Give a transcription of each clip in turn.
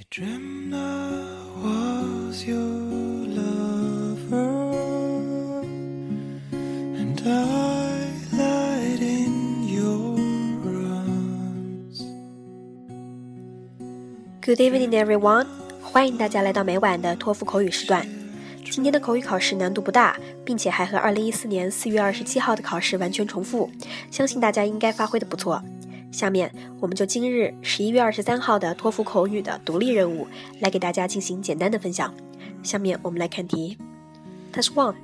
You dreamt I was your love. Good evening, everyone！欢迎大家来到每晚的托福口语时段。今天的口语考试难度不大，并且还和2014年4月27号的考试完全重复，相信大家应该发挥的不错。下面我们就今日十一月二十三号的托福口语的独立任务来给大家进行简单的分享。下面我们来看题。Test one.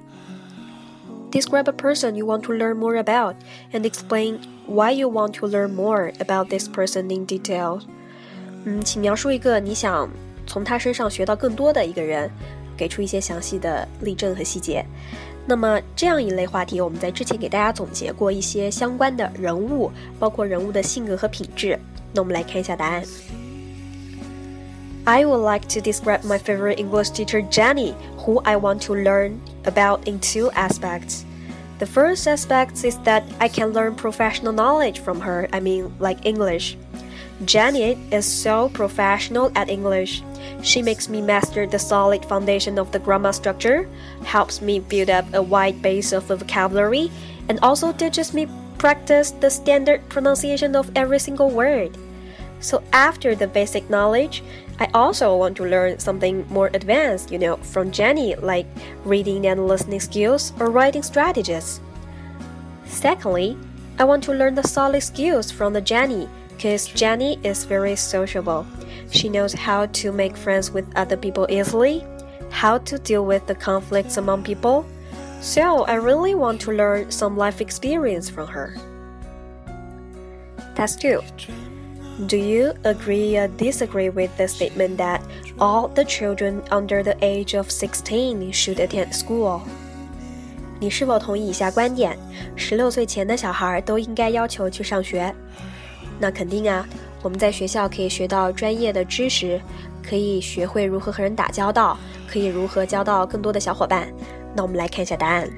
Describe a person you want to learn more about and explain why you want to learn more about this person in detail. 嗯，请描述一个你想从他身上学到更多的一个人，给出一些详细的例证和细节。那么这样一类话题，我们在之前给大家总结过一些相关的人物，包括人物的性格和品质。那我们来看一下答案。I would like to describe my favorite English teacher Jenny, who I want to learn about in two aspects. The first aspect is that I can learn professional knowledge from her, I mean, like English. Jenny is so professional at English. She makes me master the solid foundation of the grammar structure, helps me build up a wide base of vocabulary, and also teaches me practice the standard pronunciation of every single word. So after the basic knowledge, I also want to learn something more advanced, you know, from Jenny, like reading and listening skills or writing strategies. Secondly, I want to learn the solid skills from the Jenny because Jenny is very sociable. She knows how to make friends with other people easily, how to deal with the conflicts among people. So I really want to learn some life experience from her. That's two. Do you agree or disagree with the statement that all the children under the age of 16 should attend school? 你是否同意以下观点？十六岁前的小孩都应该要求去上学？ 那肯定啊，我们在学校可以学到专业的知识，可以学会如何和人打交道，可以如何交到更多的小伙伴。那我们来看一下答案。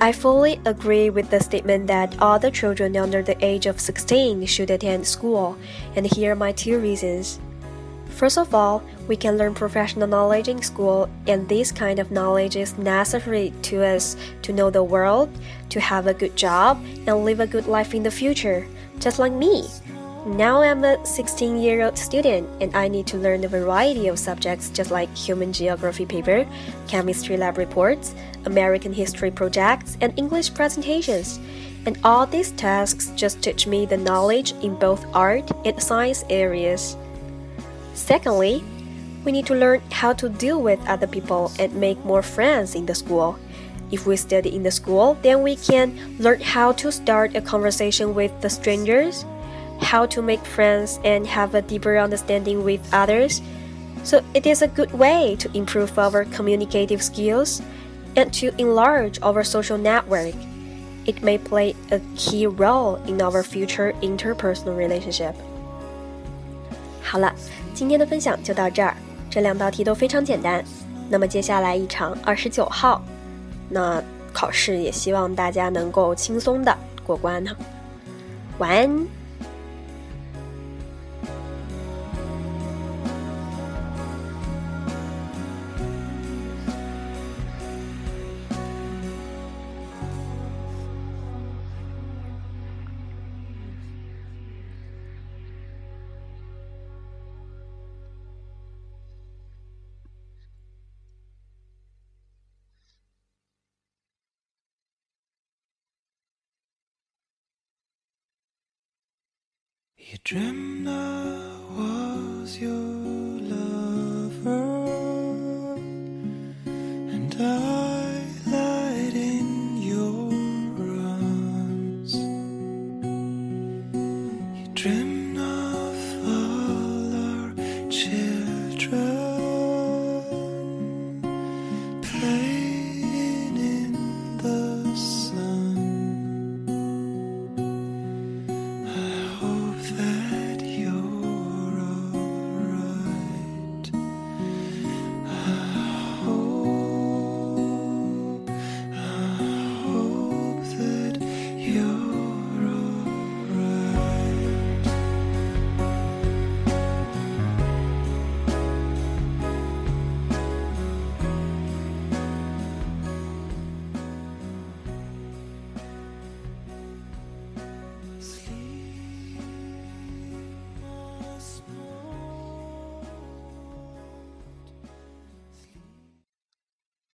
I fully agree with the statement that all the children under the age of 16 should attend school, and here are my two reasons. First of all, we can learn professional knowledge in school, and this kind of knowledge is necessary to us to know the world, to have a good job, and live a good life in the future, just like me. Now I'm a 16 year old student and I need to learn a variety of subjects just like human geography paper, chemistry lab reports, American history projects, and English presentations. And all these tasks just teach me the knowledge in both art and science areas. Secondly, we need to learn how to deal with other people and make more friends in the school. If we study in the school, then we can learn how to start a conversation with the strangers, how to make friends and have a deeper understanding with others. So it is a good way to improve our communicative skills and to enlarge our social network. It may play a key role in our future interpersonal relationship. 好了，今天的分享就到这儿。这两道题都非常简单。那么接下来一场二十九号，那考试也希望大家能够轻松的过关呢。晚安。You dreamed I was your lover, and I lied in your arms. You dreamed of all our children.